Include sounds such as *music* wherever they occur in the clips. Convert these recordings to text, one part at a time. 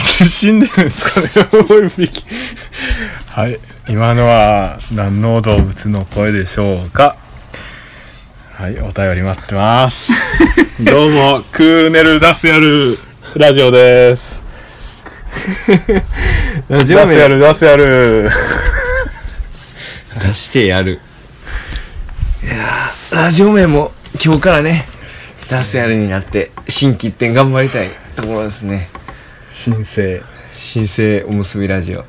つ *laughs* 死んでるんですかねはい。今のは何の動物の声でしょうか。はいお便り待ってます。*laughs* どうもクーネルダスヤル。ラジオです。ラジダスヤルダスヤル。出してやる。いやーラジオ名も今日からね出すやるになって心機一転頑張りたいところですね申請新生おむすびラジオ。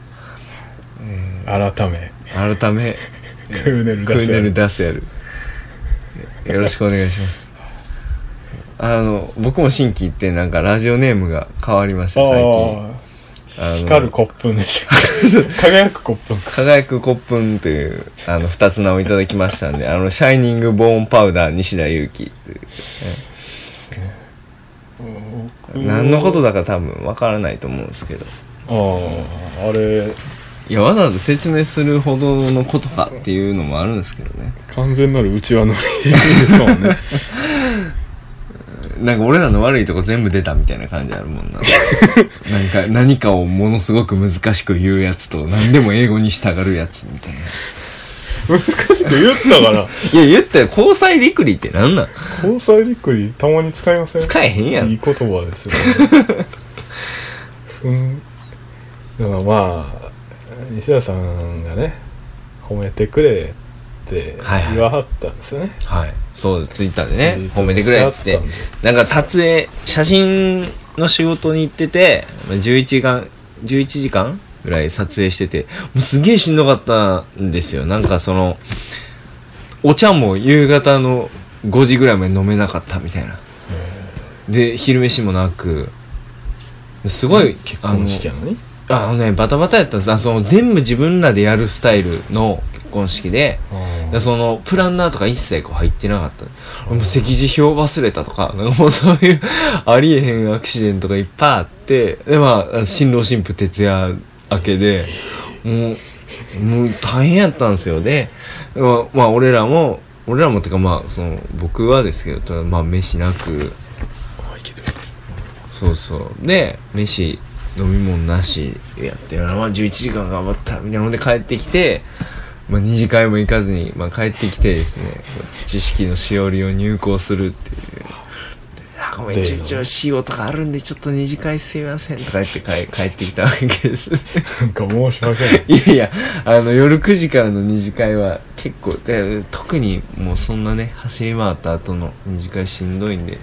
改め。改め。クーネルクーネルダスやる。よろしくお願いします。あの僕も心機一転なんかラジオネームが変わりました最近。あああの光るコップンでした輝くコップ。ンか輝くコップンというあの二つ名をいただきましたんであのシャイニングボーンパウダー西田裕樹という何のことだか多分わからないと思うんですけど。あああれ。いやわざわざ説明するほどのことかっていうのもあるんですけどね。完全なるうちわのですもんね。*laughs* なんか俺らの悪いとこ全部出たみたいな感じあるもんな。*laughs* なんか何かをものすごく難しく言うやつと何でも英語に従うやつみたいな難しく言ったから。いや言ったよ。交際陸理ってなんなん？交際リクリたまに使いません？使えへんやん。いい言葉ですよね。*laughs* うん。だからまあ西田さんがね褒めてくれってはいはい。言わはったんですよね、はい。そうツイッターでね褒めてくれっつってなんか撮影写真の仕事に行っててまあ11時間11時間ぐらい撮影しててもうすげえしんどかったんですよ。なんかそのお茶も夕方の5時ぐらいまで飲めなかったみたいな。で昼飯もなく。すごい結婚式やのに？あのねバタバタやったんです。あその全部自分らでやるスタイルの結婚式ででそのプランナーとか一切こう入ってなかった。もう席次表忘れたとかなんかもうそういうありえへんアクシデントがいっぱいあってでまあ新郎新婦徹夜明けでもうもう大変やったんですよ。でまあまあ俺らも俺らもっていうかまあその僕はですけどまあ飯なく。そうそう。で飯飲み物なしやってまあ11時間頑張った。みたいな。ので帰ってきて、まあ、二次会も行かずに、まあ、帰ってきてですね知識のしおりを入稿するっていう「あごめんちょちょ仕事があるんでちょっと二次会すいません」とか言って帰 *laughs* 帰ってきたわけです。なんか申し訳ない。*laughs* いやいやあの夜9時からの二次会は結構で特にもうそんなね走り回った後の二次会しんどいんで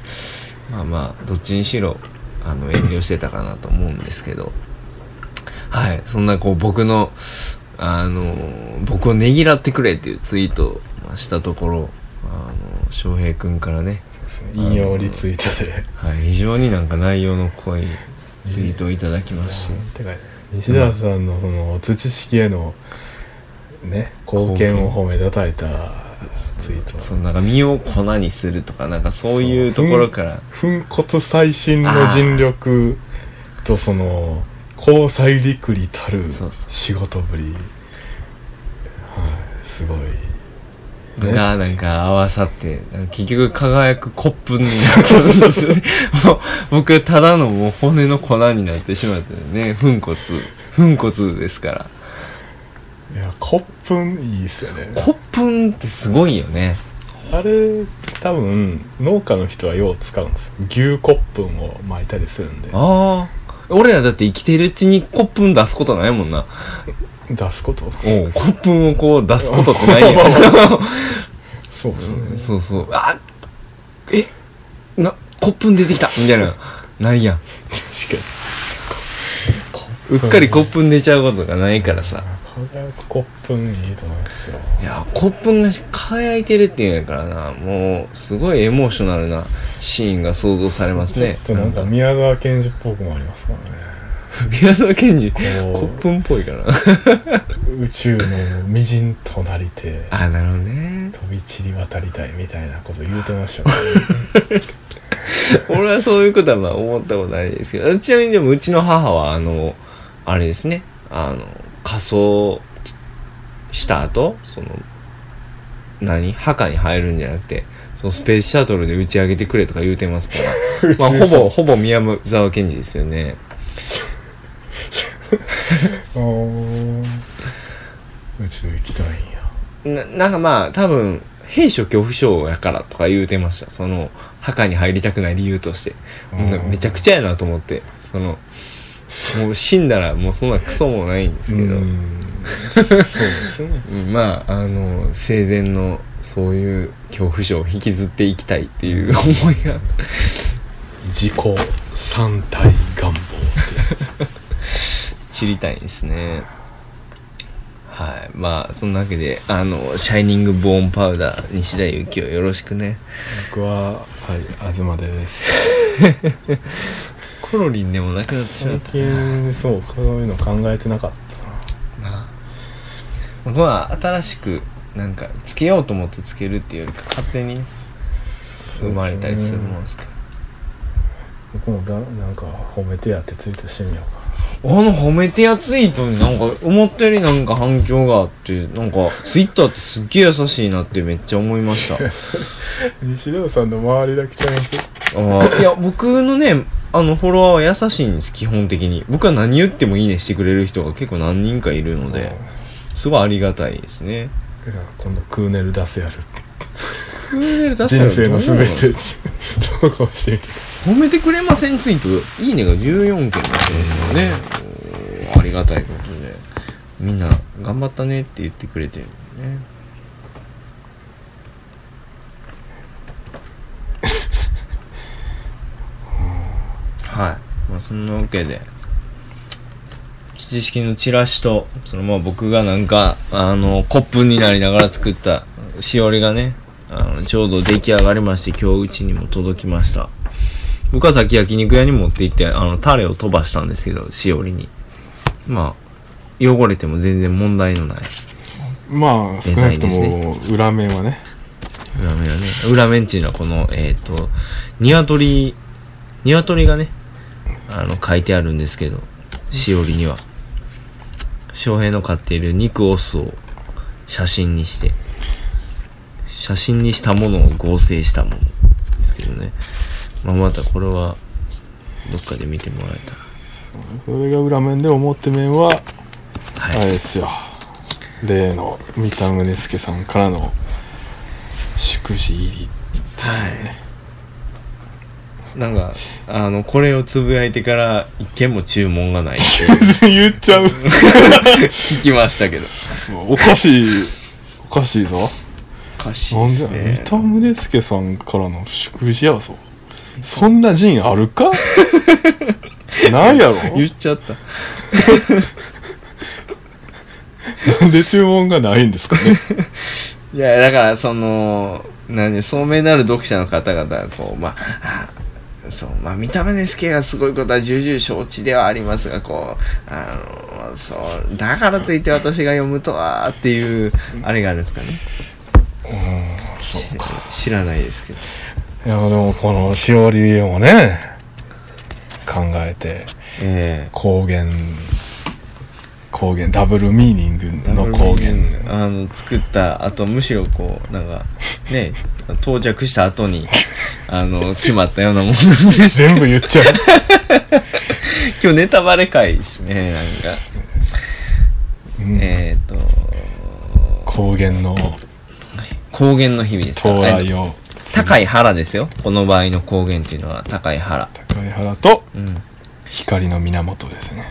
まあまあどっちにしろあの遠慮してたかなと思うんですけど。はいそんなこう僕のあの僕をねぎらってくれっていうツイートをまあしたところあの翔平君からね、引用リツイートで。はい、非常になんか内容の濃いツイートをいただきまし。て、西田さんのその土式へのね貢献を褒めたたえたツイートそのなんか身を粉にするとかなんかそういうところから。粉骨最新の尽力とその交際陸理たる仕事ぶり。はいすごい。ねがなんか合わさって結局輝くコップになったんですよね。*laughs* もう僕ただのもう骨の粉になってしまってね。粉骨。粉骨ですから。いやコップンいいっすよね。コップンってすごいよね。あれ多分農家の人はよう使うんですよ。牛コップンを巻いたりするんで。ああ俺らだって生きてるうちにコップン出すことないもんな出すこと？おうコップンをこう出すことってないやん。*laughs* そうですね、そうそう。あえ？なコップン出てきた。みたいな。ないやん。確かうっかりコップン出ちゃうことがないからさ。コップンいいと思いますよ。いやコップンが輝いてるっていうんやからな。もうすごいエモーショナルなシーンが想像されますね。ちょっとなんか宮沢賢治っぽくもありますからね宮沢賢治コこうップンっぽいからな。宇宙の微塵となりてあなるほどね。飛び散り渡りたいみたいなこと言うてましたよね。俺はそういうことはまあ思ったことないですけどちなみにでもうちの母はあのあれですね。あの仮装した後その何？墓に入るんじゃなくてそのスペースシャトルで打ち上げてくれとか言うてますから。*laughs* まあほぼほぼ宮沢賢治ですよね。ー *laughs* 宇宙行きたいんや。ななんかまあ多分兵所恐怖症やからとか言うてました。その墓に入りたくない理由として。めちゃくちゃやなと思って。そのもう死んだらもうそんなクソもないんですけど、うん。そうですね。*laughs* うん。まああの生前のそういう恐怖症を引きずっていきたいっていう思いが。自己三体願望ってやつです知りたいですね。はい。まあそんなわけであの「シャイニング・ボーン・パウダー」西田由紀をよろしくね。僕ははい東です。*laughs* コロリンでもなくなってしま最った。近そうそういうの考えてなかったな。な。僕は新しくなんかつけようと思ってつけるっていうよりか勝手にね生まれたりするもんですけど僕もだなんか褒めてやってツイートしてみようかあの褒めてやツイートになんか思ったよりなんか反響があってなんかツイッターってすっげえ優しいなってめっちゃ思いました。な西田さんの周りだけちゃいます？あーいや僕のねあのフォロワーは優しいんです基本的に。僕は何言ってもいいねしてくれる人が結構何人かいるのですごいありがたいですね。だから今度クーネル出せやるクーネル出したら人生のすべてって。投稿してみて褒めてくれませんツイートいいねが14件だったね。ありがたいことでみんな頑張ったねって言ってくれてるね。はい。まあそんなわけで知識のチラシとそのまあ僕がなんかあのコップになりながら作ったしおりがねあのちょうど出来上がりまして今日うちにも届きました。僕はさっき焼肉屋に持って行ってあのタレを飛ばしたんですけどしおりに。まあ汚れても全然問題のないまあ少なくとも裏面はね。裏面はね。裏面っていうのはこのえっ、と鶏鶏がねあの書いてあるんですけどしおりには。翔平の飼っている肉オスを写真にして写真にしたものを合成したものですけどねまあまたこれはどっかで見てもらえたら。それが裏面で表面ははい。あれですよ。例の三田宗介さんからの祝辞入りはい。なんか、あの、これをつぶやいてから一件も注文がないって言っちゃう。聞きましたけど。おかしい。おかしいぞ。おかしいなん。で三田宗介さんからの祝辞やぞそんな陣あるか？*laughs* ないやろ？言っちゃった。なんで注文がないんですかね？*laughs* いや、だから、その、何、聡明なる読者の方々が、こう、まあ、あそう、まあ、見た目ですけがすごいことは重々承知ではありますが、こう、あの、そう、だからといって私が読むとは、っていう、あれがあるんですかね。うんそうか知らないですけど。いやでもこのしおりをね考えてええ。光源光源ダブルミーニングの光源あの作った後むしろこうなんか *laughs* ね到着した後に *laughs* あの決まったようなもの。全部言っちゃう。*laughs* 今日ネタバレ会ですねなんか、うん。えっ、と光源の高原の日々ですか？到ら来を高い原ですよ。この場合の高原っていうのは高い原高い原と光の源ですね。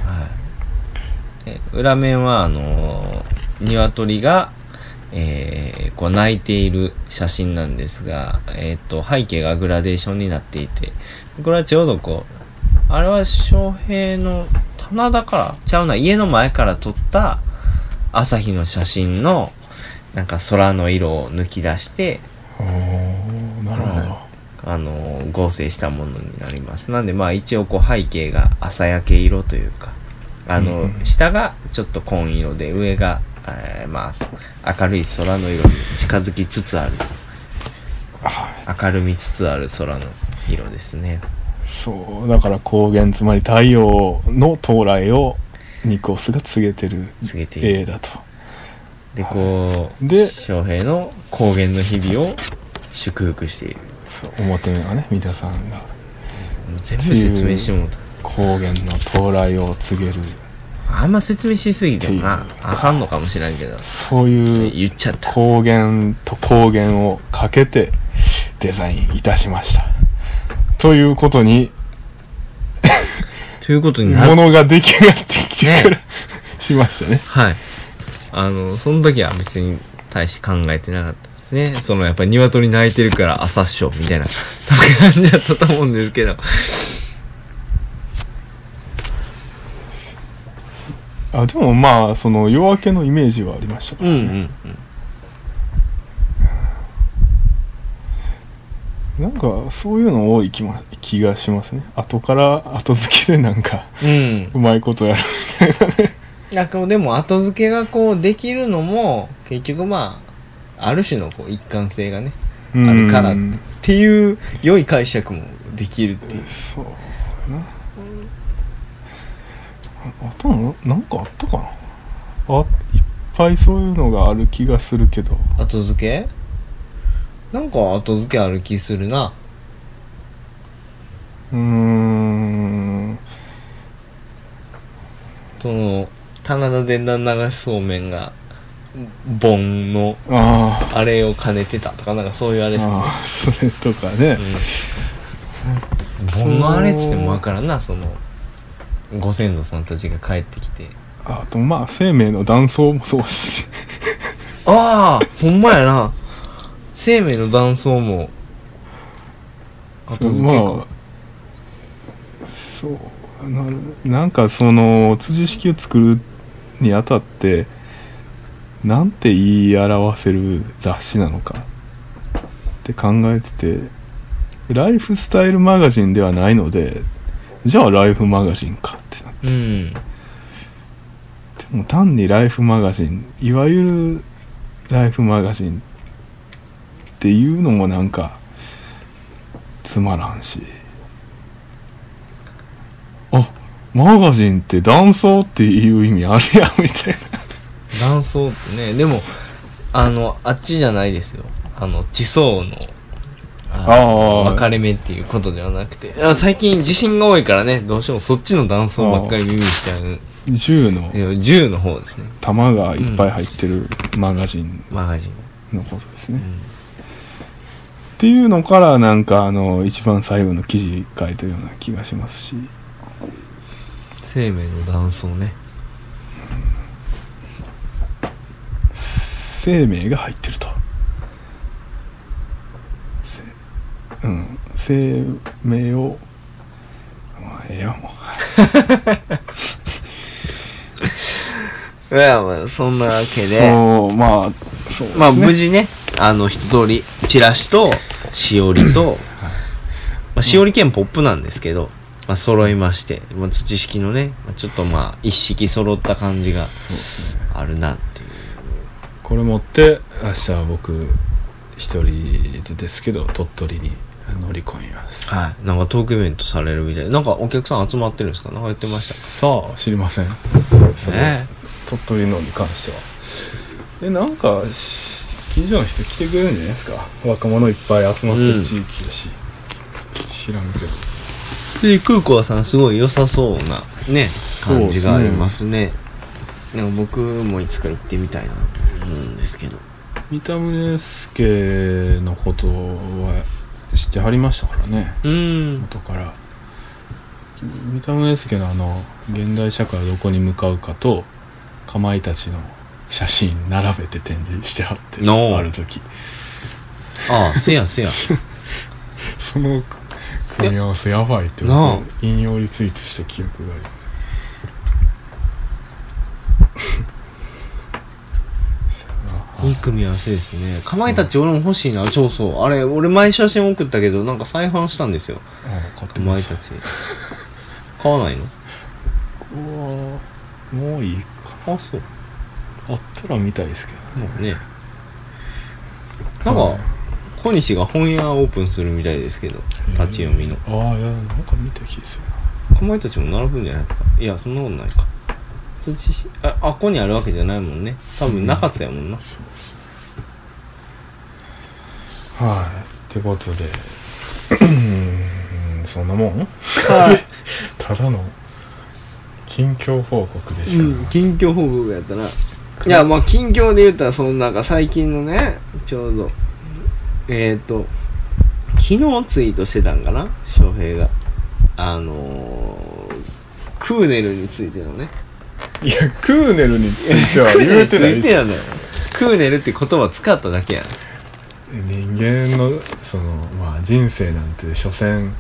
え裏面はあのー鶏がえーこう泣いている写真なんですが、えっ、と、背景がグラデーションになっていて、これはちょうどこう、あれは翔平の棚田から、ちゃうな、家の前から撮った朝日の写真の、なんか空の色を抜き出して、あのー合成したものになります。なんでまあ一応こう背景が朝焼け色というか、あの、うん下がちょっと紺色で上が、えーまあ明るい空の色に近づきつつある、はい明るみつつある空の色ですね。そうだから光源つまり太陽の到来をニコスが告げてる告げている。絵だとで、こう、で翔平の高原の日々を祝福している。そう。表面はね三田さんが。全部説明してもらった。光源の到来を告げる。あんま説明しすぎてもな。あかんのかもしれんけど。そういう言っちゃった。光源と光源をかけてデザインいたしました。ということに *laughs* ということになる。ものが出来上がってきてから、ね。*laughs* しましたね。はい。あのその時は別に大して考えてなかったねそのやっぱり鶏鳴いてるから朝ショーみたいな感じだったと思うんですけど。あでもまあその夜明けのイメージはありましたからね、うんうんうん。なんかそういうの多い気,、ま、気がしますね。後から後付けでなんかうん。うまいことやるみたいなね。なんかでも後付けがこうできるのも結局まあある種のこう一貫性がねあるからうんっていう良い解釈もできるっていう。そうやな。ああとななんかあったかな？あいっぱいそういうのがある気がするけど。後付け？なんか後付けある気するな。うーん。その棚田電弾流しそうめんが盆のああれを兼ねてたとかなんかそういうあれですね。ああそれとかね、うん。盆のあれっつっても分からんなそのご先祖さんたちが帰ってきて。あとまあ生命の断層もそうし *laughs* ああほんまやな。生命の断層も。後付けか、まあそうなるなんかその辻式を作るにあたってなんて言い表せる雑誌なのか。って考えててライフスタイルマガジンではないのでじゃあライフマガジンかってなって。うん。でも単にライフマガジンいわゆるライフマガジンっていうのもなんかつまらんし。あマガジンって断層っていう意味あるやんみたいな断層ってねでもあのあっちじゃないですよ。あの地層のあ分かれ目っていうことではなくて。あ最近地震が多いからねどうしてもそっちの断層ばっかり耳にしちゃう。銃の？銃の方ですね。弾がいっぱい入ってるマガジン。マガジン、のことですね、うん。っていうのからなんかあの一番最後の記事書いたような気がしますし。生命の断層ね生命が入ってると。せうん生命を。まあええやもう。*laughs* いやまあそんなわけで。そうまあそうね。まあ無事ねあの一通りチラシとしおりと、まあ、しおり兼ポップなんですけど、まあ揃いまして、まあ、土式のねまあちょっとまあ一式揃った感じがあるな。っこれ持って明日は僕一人でですけど鳥取に乗り込みます。はい。なんかトークイベントされるみたい。なんかお客さん集まってるんですか？なんか言ってましさあ知りません。それね。鳥取のに関しては。でなんかし近所の人来てくれるんじゃないですか？若者いっぱい集まってる地域だし、知らんけど。で空港さんすごい良さそうなね。感じがありますね。なんか僕もいつか行ってみたいなですけど。三田宗介のことは知ってはりましたからね。うん。元から。三田宗介のあの現代社会はどこに向かうかとかまいたちの写真並べて展示してはってのある時。ああせやせや。*laughs* その組み合わせやばいって引用リツイートした記憶がありますそうやないい組み合わせですね。かまいたち俺も欲しいな超そうあれ俺前写真送ったけどなんか再販したんですよ。あ買ってかまいたち。買わないの？うわもういいか。あそう。あったら見たいですけどね。もうね。なんか小西が本屋オープンするみたいですけど立ち読みの。ああいやなんか見た気がするな。かまいたちも並ぶんじゃないか。いやそんなことないか土しああっこにあるわけじゃないもんね。多分中津やもんな、そうですはい。ってことで。うん。そんなもん？はい。*laughs* ただの近況報告でしかない、うん、近況報告やったな。いやまあ近況で言ったらそのなんか最近のねちょうど。えっ、ー、と昨日ツイートしてたんかな？翔平が。あのー、クーネルについてのねいやクーネルについては言うてないついてやねんクーネルって言葉使っただけや人間のそのまあ人生なんて所詮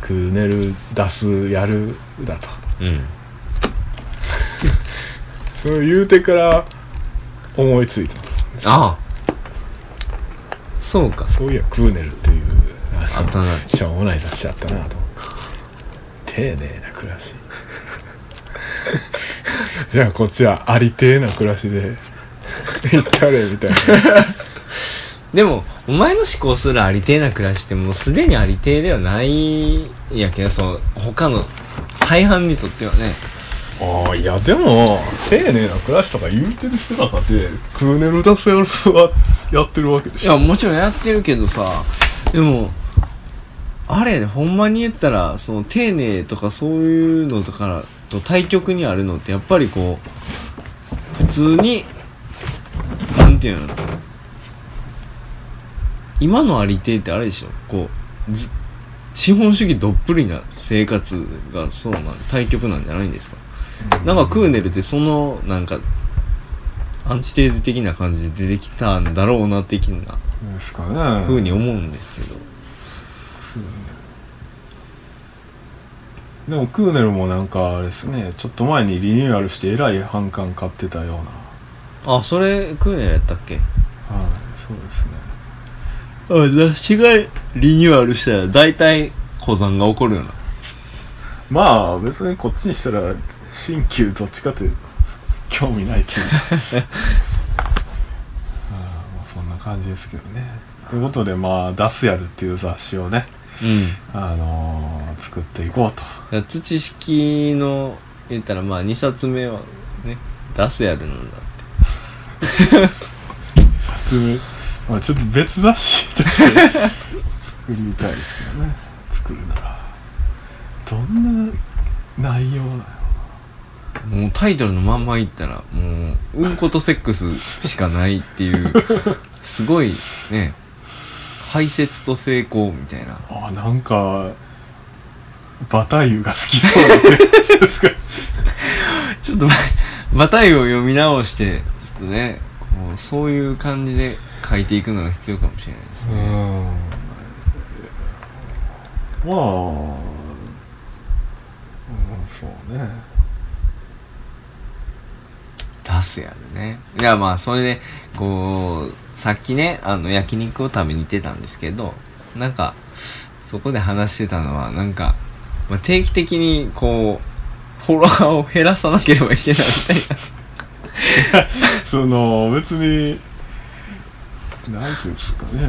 クーネル出すやるだと。うん。*laughs* それを言うてから思いついたああ。そうか。そういやクーネルっていうあったな。しょうもない雑誌あったなと。思って丁寧な暮らし *laughs* じゃあこっちはありてえな暮らしで *laughs* 行ったれみたいな。*laughs* でもお前の思考するありてえな暮らしってもうすでにありてえではないんやけどその他の大半にとってはね。ああいやでも丁寧な暮らしとか言うてる人なんかってクーネル出せはやってるわけでいしょ。やもちろんやってるけどさでもあれほんまに言ったらその丁寧とかそういうのとかと対極にあるのってやっぱりこう普通になんていうの？今のありていってあれでしょ？こうず資本主義どっぷりな生活がそうなん対極なんじゃないんですか？なんかクーネルってそのなんかアンチテーゼ的な感じで出てきたんだろうな的なですかね。ふうに思うんですけどでもクーネルもなんかあれですねちょっと前にリニューアルしてえらい反感買ってたような。あそれクーネルやったっけ？はいそうですね。あ雑誌がリニューアルしたら大体古参が起こるよな。まあ別にこっちにしたら新旧どっちかというと興味ないっていう。*laughs* ああまあそんな感じですけどね。ということでまあ「ダスヤル」っていう雑誌をねうんあのー作っていこうと。いや土式の言ったらまあ2冊目はね出すやるなんだって。発明まあちょっと別雑誌として作りたいですけどね。作るなら。どんな内容なの？もうタイトルのまんま言ったらもううんことセックスしかないっていうすごいね排泄と成功みたいな。あなんかバタイユが好きそうですかちょっとバタイを読み直してちょっとねこうそういう感じで書いていくのが必要かもしれないですうね、ん。まあ、うん、そうね。出すやるね。いやまあそれでこうさっきねあの焼肉を食べに行ってたんですけどなんかそこで話してたのはなんか、まあ、定期的にこうフォロワーを減らさなければいけないみたいな。*laughs* その別になんていうんですかね。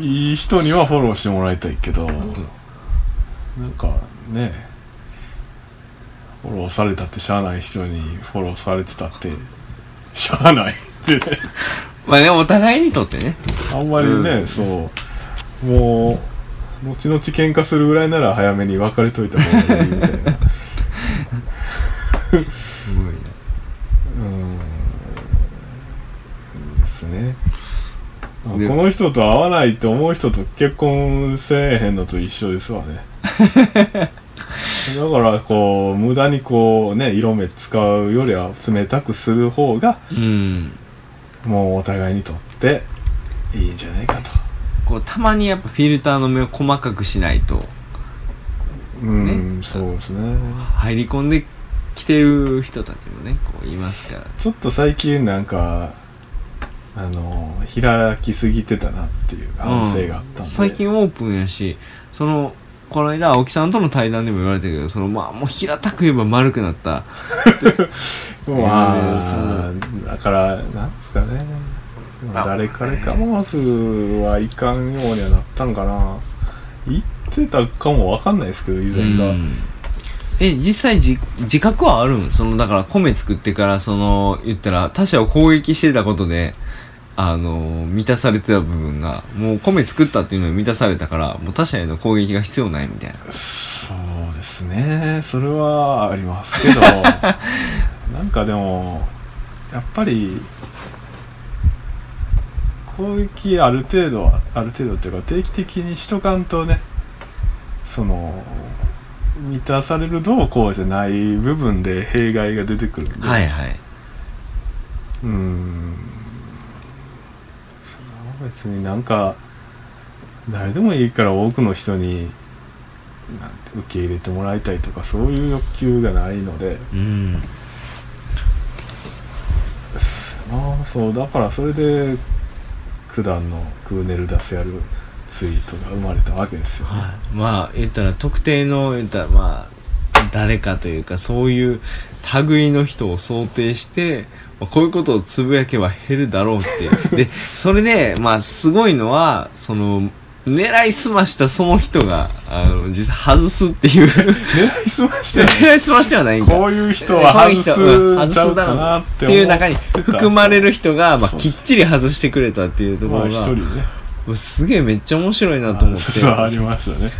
いい人にはフォローしてもらいたいけど、なんかねフォローされたってしゃあない人にフォローされてたってしゃあないってね。まあねお互いにとってね。あんまりね、うん。そう。もう後々喧嘩するぐらいなら早めに別れといた方がいいみたいな。*laughs* すごいね。うん。ですねあこでの人と会わないって思う人と結婚せえへんのと一緒ですわね。*laughs* だからこう無駄にこうね色目使うよりは冷たくする方がうんもうお互いにとっていいんじゃないかと。こうたまにやっぱフィルターの目を細かくしないと。うん、そうですね。入り込んできてる人たちもねこういますから。ちょっと最近なんかあの開きすぎてたなっていう反省があったんで、最近オープンやしそのこの間青木さんとの対談でも言われたけどそのまあもう平たく言えば丸くなった。*laughs* まえあだからなんですかね、誰彼構わずはいかんようにはなったんかな。言ってたかもわかんないですけど以前が、うん。え実際じ自覚はあるん？そのだから米作ってからその言ったら他者を攻撃してたことであの満たされてた部分がもう米作ったっていうのに満たされたからもう他者への攻撃が必要ないみたいな。そうですね。それはありますけど。*laughs* なんかでもやっぱり攻撃ある程度はある程度っていうか定期的にしとかんとねその満たされるどうこうじゃない部分で弊害が出てくるんで、はいはい。うーん別になんか誰でもいいから多くの人になんて受け入れてもらいたいとかそういう欲求がないので。うん。ああそうだからそれで九段のクーネルダスやるツイートが生まれたわけですよ。ね、はい、まあ言ったら特定の言ったらまあ誰かというかそういう類の人を想定して、まあこういうことをつぶやけば減るだろうってで *laughs* それでまあすごいのはその狙いすましたその人があの実際外すっていう。狙いすまして狙いすましてはないんかこういう人は外すこうなってっていう中に含まれる人が、まあ、きっちり外してくれたっていうとこまあろが、一人ね。すげえめっちゃ面白いなと思って。あそうありましたね。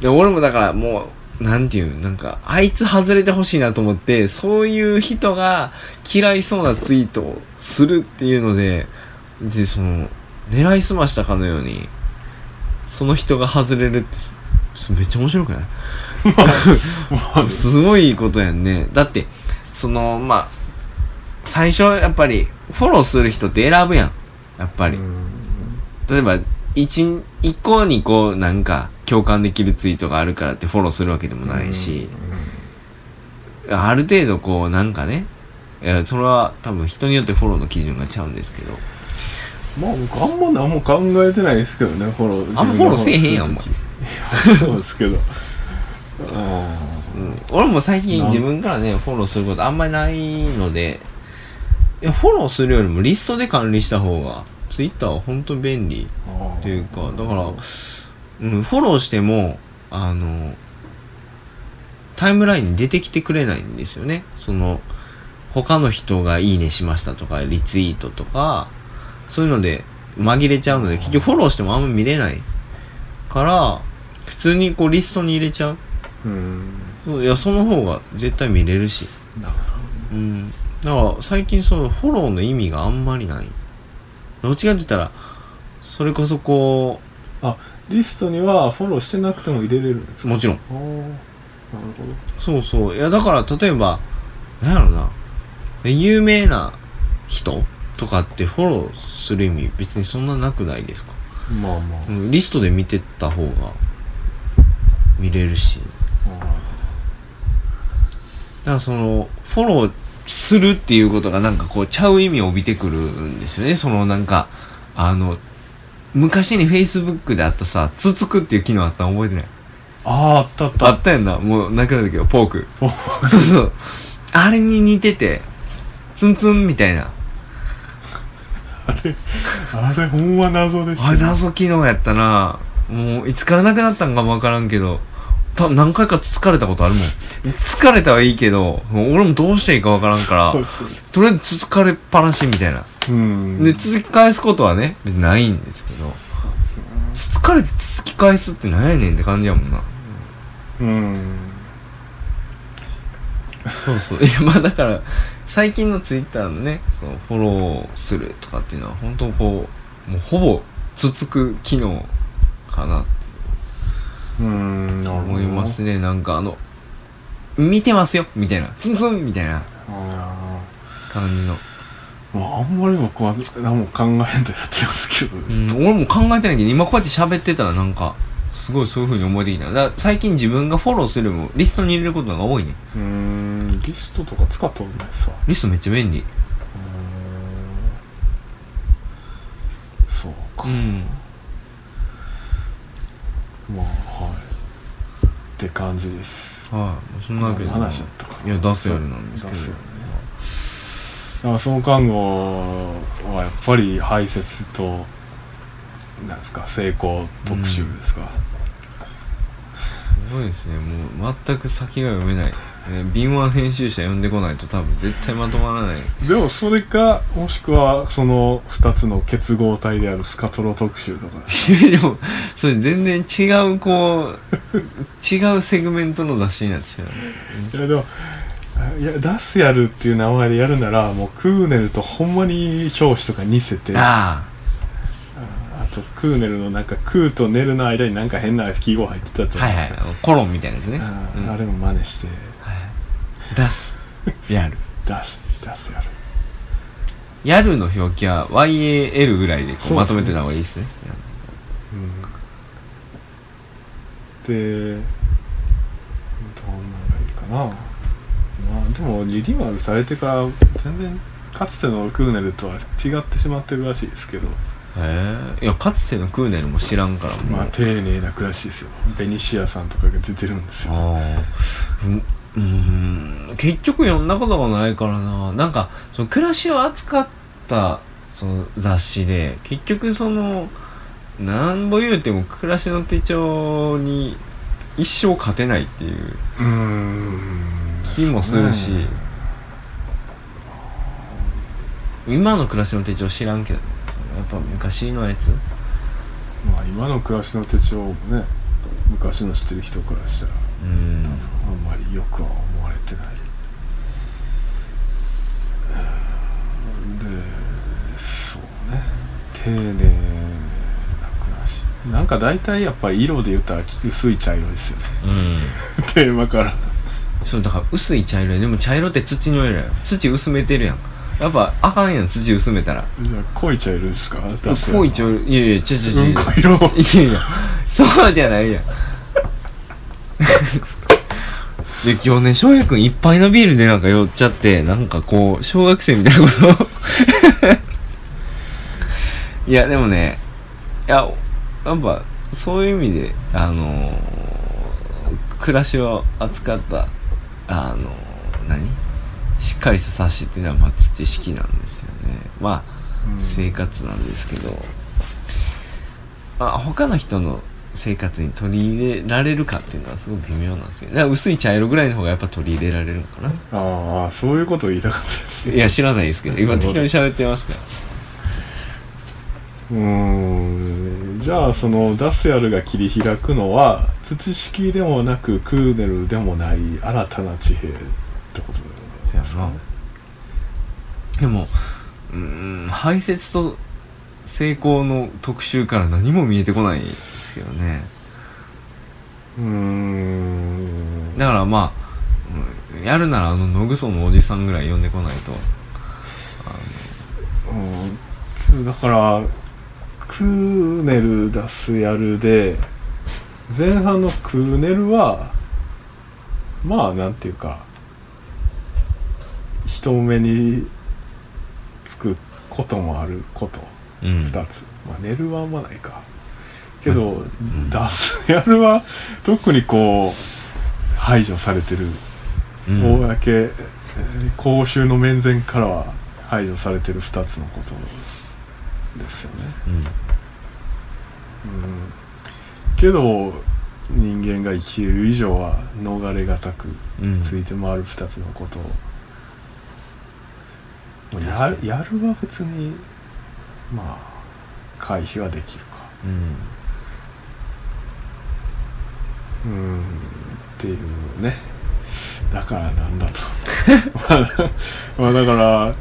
で俺もだからもうなんていうなんかあいつ外れてほしいなと思ってそういう人が嫌いそうなツイートをするっていうのででその狙いすましたかのようにその人が外れるってすめっちゃ面白くない？すごいことやんね。だってそのまあ最初やっぱりフォローする人って選ぶやん。やっぱり、例えば1、一個にこうなんか共感できるツイートがあるからってフォローするわけでもないし、ある程度こうなんかね、いやそれは多分人によってフォローの基準がちゃうんですけど、まあ僕あんま何も考えてないですけどねフォローあんまフォローせえへんやんお前。そうですけど。あうん、俺も最近自分からね、フォローすることあんまりないので、いや、フォローするよりもリストで管理した方が、ツイッターは本当に便利ーっていうか、だから、うん、フォローしても、あの、タイムラインに出てきてくれないんですよね。その、他の人がいいねしましたとか、リツイートとか、そういうので紛れちゃうので、結局フォローしてもあんま見れないから、普通にこうリストに入れちゃう。うんそういや、その方が絶対見れるし。うん。だから最近そのフォローの意味があんまりない。どっちかって言ったら、それこそこリストにはフォローしてなくても入れれるんですう、か？もちろん。あーなるほどそうそう。いや、だから、例えば、なんやろな。有名な人とかってフォローする意味別にそんななくないですか、まあまあうん、リストで見てった方が見れるし。あだからその、フォローするっていうことがなんかこう、ちゃう意味を帯びてくるんですよね。そのなんか、あの、昔に Facebook であったさ、つつくっていう機能あったの覚えてない？あーあったあったあったやんな。もうなくなったけど、ポーク。ポそうそう。あれに似てて、ツンツンみたいな。あれあれほんま謎でしたあれ謎機能やったな。もう、いつからなくなったんかもわからんけど、多分何回か疲れたことあるもん。疲れたはいいけど、もう俺もどうしていいかわからんからとりあえず疲れっぱなしみたいな。うんで、続き返すことはね、別にないんですけど、疲れて続き返すってなんやねんって感じやもんな。うんそうそう。いや、まあだから、最近のツイッターのね、そのフォローするとかっていうのは、本当こう、もうほぼつつく機能かなうん思いますね。なんかあの、見てますよみたいな。ツンツンみたいなあ感じの。ーまああんまり僕は何も考えんとやってますけど、うん、俺も考えてないけど、今こうやって喋ってたらなんか、すごいそういう風に思えてきた。だ最近自分がフォローするもリストに入れることが多いね。うーんリストとか使ったことないさリストめっちゃ便利。うーんそうか、うん。まあはい。って感じです。はい、そんなわけで。話だったかな。いや、出すよりなんですけど。出すよね。だからその看護はやっぱり排泄となんですか成功特集ですか、すごいですね。もう全く先が読めない、ね、敏腕編集者呼んでこないと多分絶対まとまらない。でもそれかもしくはその2つの結合体であるスカトロ特集とか。*laughs* でもそれ全然違うこう違うセグメントの雑誌になってしまういやでもいやダスやるっていう名前でやるならもうクーネルとほんまに表紙とか似せて。ああとクーネルのなんかクーとネルの間になんか変な記号入ってたと思うんはいですか、はい。コロンみたいなやつね。あ,、うん。あれも真似して。はい。出す。やる。ダスダスやる。やるの表記は YAL ぐらいでまとめてた方がいいですね。うん。でどんなんがいいかな。まあでもリニューアルされてから全然かつてのクーネルとは違ってしまってるらしいですけどへえいやかつてのクーネルも知らんからも。うまあ丁寧な暮らしですよ。ベニシアさんとかが出てるんですよ。ああうんうん。結局読んだことがないからな。なんかその暮らしを扱ったその雑誌で結局そのなんぼ言うても暮らしの手帳に一生勝てないっていう気もするし、ね。今の暮らしの手帳知らんけど。ねやっぱ昔のやつ？まあ今の暮らしの手帳もね昔の知ってる人からしたらうん。あんまりよくは思われてない。うん。でそうね。丁寧な暮らし。なんか大体やっぱり色で言ったら薄い茶色ですよね。うん。*laughs* テーマから。そうだから薄い茶色やでも茶色って土の色や。ん土薄めてるやんやっぱあかんやん土薄めたら。じゃあ濃い茶色ですか？出すやん濃い茶色いやいやちょちょちょうんこ色。いやいやそうじゃないやん。*laughs* で今日ね翔也くんいっぱいのビールでなんか酔っちゃってなんかこう小学生みたいなこと。を *laughs* いやでもねいややっぱそういう意味であのー暮らしを扱ったあのー何？かりした冊子っていうのはまあ土式なんですよね。まあうん。生活なんですけど、まあ、他の人の生活に取り入れられるかっていうのはすごい微妙なんですよだから薄い茶色ぐらいの方がやっぱ取り入れられるのかな。ああそういうことを言いたかったです。いや知らないですけど。今適当に喋ってますから。うーん。じゃあそのダスヤルが切り開くのは土式でもなくクーネルでもない新たな地平ってことでございますかねでもうーん排泄と成功の特集から何も見えてこないですけどね。うーん。だからまあうんやるならあの野ぐそのおじさんぐらい呼んでこないと。うんだからクーネルダスヤルで前半のクーネルはまあなんていうか人目につくこともあること。うん。2つ、まあネルはあんまないか。けど、ダスヤルは特にこう排除されてる、うん。公えー公衆の面前からは排除されてる2つのことですよね、うん。うん、けど人間が生きている以上は逃れがたくうん。ついて回る2つのことを、やるやるは別にまあ回避はできるか。うん。うんっていうね。だからなんだと。*laughs* まあまあだから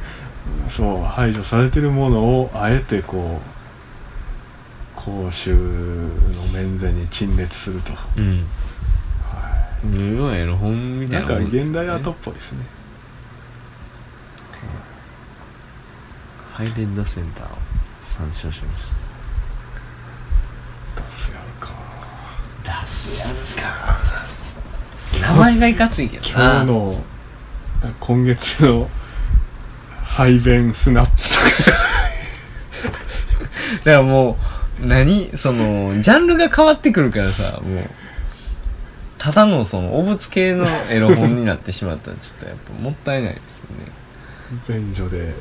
そう排除されてるものをあえてこう公衆の面前に陳列すると、うん。はい。要はエロ本みたいなんかなもんですよね。現代アートっぽいですねハイレンドセンターを参照しまし出すやるかた出すやるか名前がいかついけどな。今日の今月の排便スナップ。だからもう何？そのジャンルが変わってくるからさもう。ただのそのお物系のエロ本になってしまったらちょっとやっぱもったいないですよね。*laughs* 便所で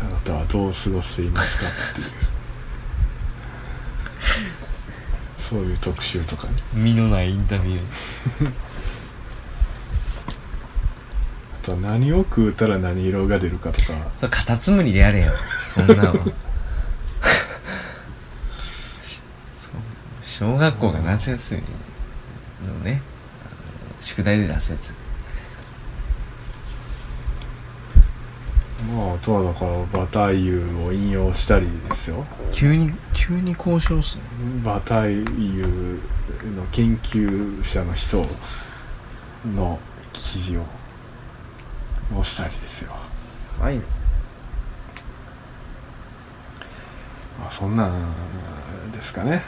あなたはどう過ごしていますかっていう。そういう特集とかね。身のないインタビュー。*laughs* あとは何を食うたら何色が出るかとか。それカタツムリでやれよ。そんなの。*laughs* 小学校が夏休みのね宿題で出すやつまああとはだからバタイユを引用したりですよ。急に急に交渉するバタイユの研究者の人の記事を載したりですよ。はい。まあそんなんですかね。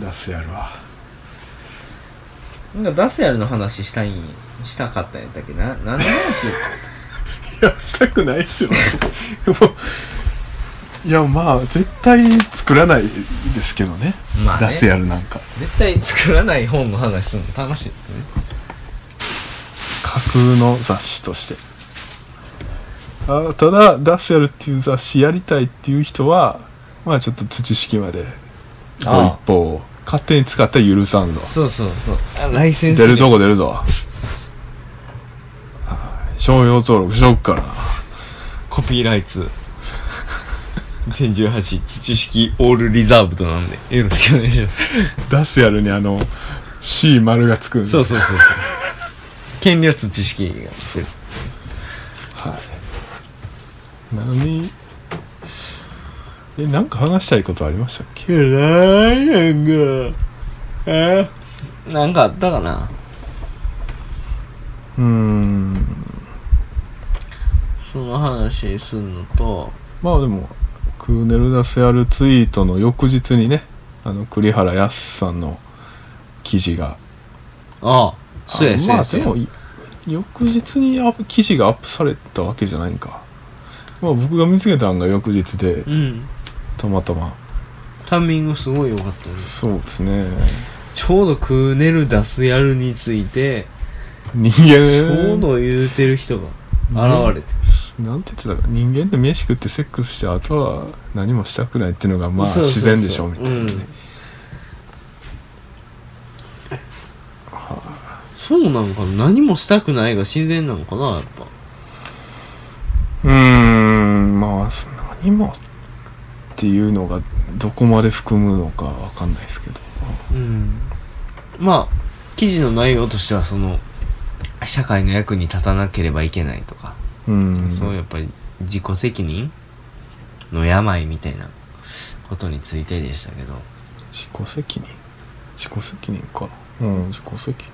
ダスやるは。なんかダスヤルの話したいしたかったんやったっけ？な何の話？いやしたくないっすよ *laughs* いやまあ絶対作らないですけどね,、まあね。ダスやるなんか。絶対作らない本の話するの楽しいよね。架空の雑誌として。あただダスやるっていう雑誌やりたいっていう人はまあちょっと土式までご一報を。勝手に使ったら許さんぞそうそうそう。あライセンス出るとここ出るぞ。はい商標登録しとくからコピーライツ。2018土式オールリザーブドなんでよろしくお願いします。*laughs* ダスやるにあの C 丸がつくんです。そうそうそう権利は土式がつく。何？えなんか話したいことありましたっけ？ないやんか。え？なんかあったかなうーん話すんのとまあでもクーネルダスやるツイートの翌日にねあの栗原康さんの記事が。ああそうやあそうやそうや。まあでもい翌日にアップ記事がアップされたわけじゃないんか。まあ僕が見つけたんが翌日でうん。たまたま。タイミングすごい良かったね。そうですね。ちょうどクーネルダスやるについて人ち間ょうど言うてる人が現れてなんて言ってたか。人間って飯食ってセックスしてあとは何もしたくないっていうのがまあそうそうそう。自然でしょみたいなね、うん。そうなのかな何もしたくないが自然なのかなやっぱ。うーんまあそ何もっていうのがどこまで含むのかわかんないですけど。うん。まあ記事の内容としてはその社会の役に立たなければいけないとか、うん。そうやっぱり自己責任の病みたいなことについてでしたけど。自己責任？自己責任か。うん自己責任。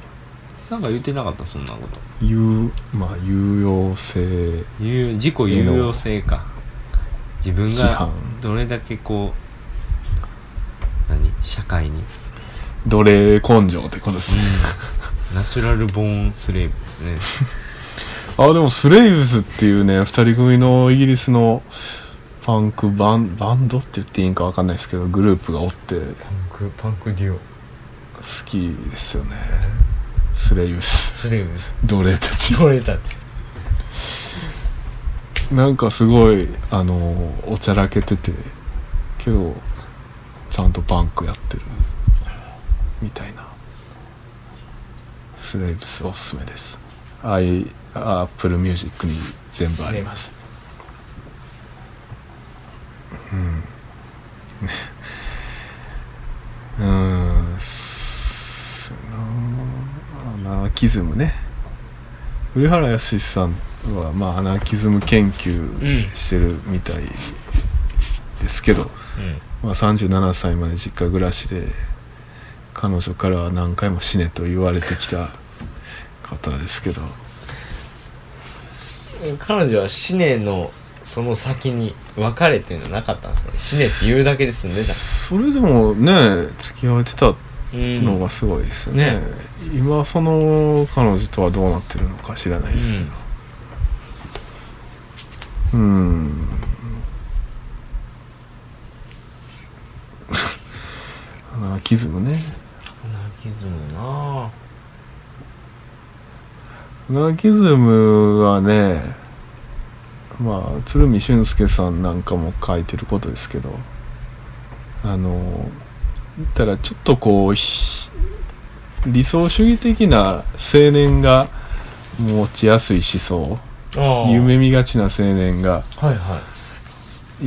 なんか言ってなかったそんなこと。有まあ有用性。有自己有用性か。自分がどれだけこう何？社会に、奴隷根性ってことですね、ナチュラルボーンスレイブですね *laughs* あでもスレイブスっていうね二人組のイギリスのパンクバンバンドって言っていいんかわかんないですけどグループがおって。好パンクパンクデュオ。きですよね。スレイブス。スレイブです奴隷たち。俺たち。なんかすごいあのおちゃらけててけどちゃんとパンクやってる。みたいな。 Slaves おすすめです。アイ Apple Music に全部あります。うん。うん。そうやなアナーキズムね。栗原康さんはまあアナーキズム研究してるみたいですけど、まあ、37歳まで実家暮らしで彼女からは何回も死ねと言われてきた方ですけど。うん彼女は死ねのその先に別れっていうのはなかったんですかね。死ねって言うだけで済んでた。それでもね付き合えてたうんのがすごいですよね,、ね今その彼女とはどうなってるのか知らないですけど。うん。アナーキズムね。アナーキズムなアナーキズムはねまあ鶴見俊介さんなんかも書いてることですけどあのったらちょっとこうひ理想主義的な青年が持ちやすい思想あ。夢見がちな青年がはいはい。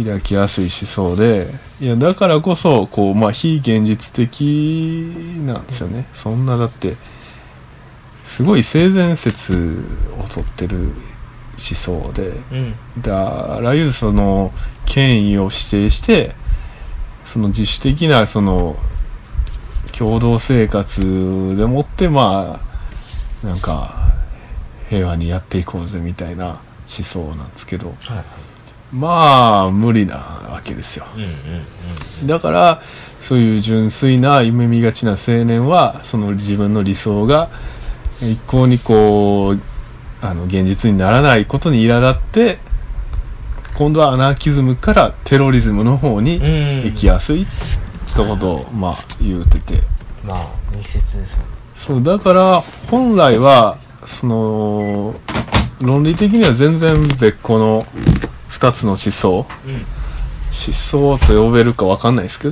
抱きやすい思想でいやだからこそこうまあ非現実的なんですよね。そんなだってすごい性善説をとってる思想で。うん。だあらゆるその権威を指定してその自主的なその共同生活でもってまあなんか平和にやっていこうぜみたいな思想なんですけど。はいはい。まあ無理なわけですよ。うんうんうん。だからそういう純粋な夢見がちな青年はその自分の理想が一向にこうあの現実にならないことに苛立って今度はアナーキズムからテロリズムの方にうん。行きやすいってことをまあ言うてて。まあ密接ですそうだから本来はその論理的には全然別個の2つの思想。うん。思想と呼べるか分かんないですけ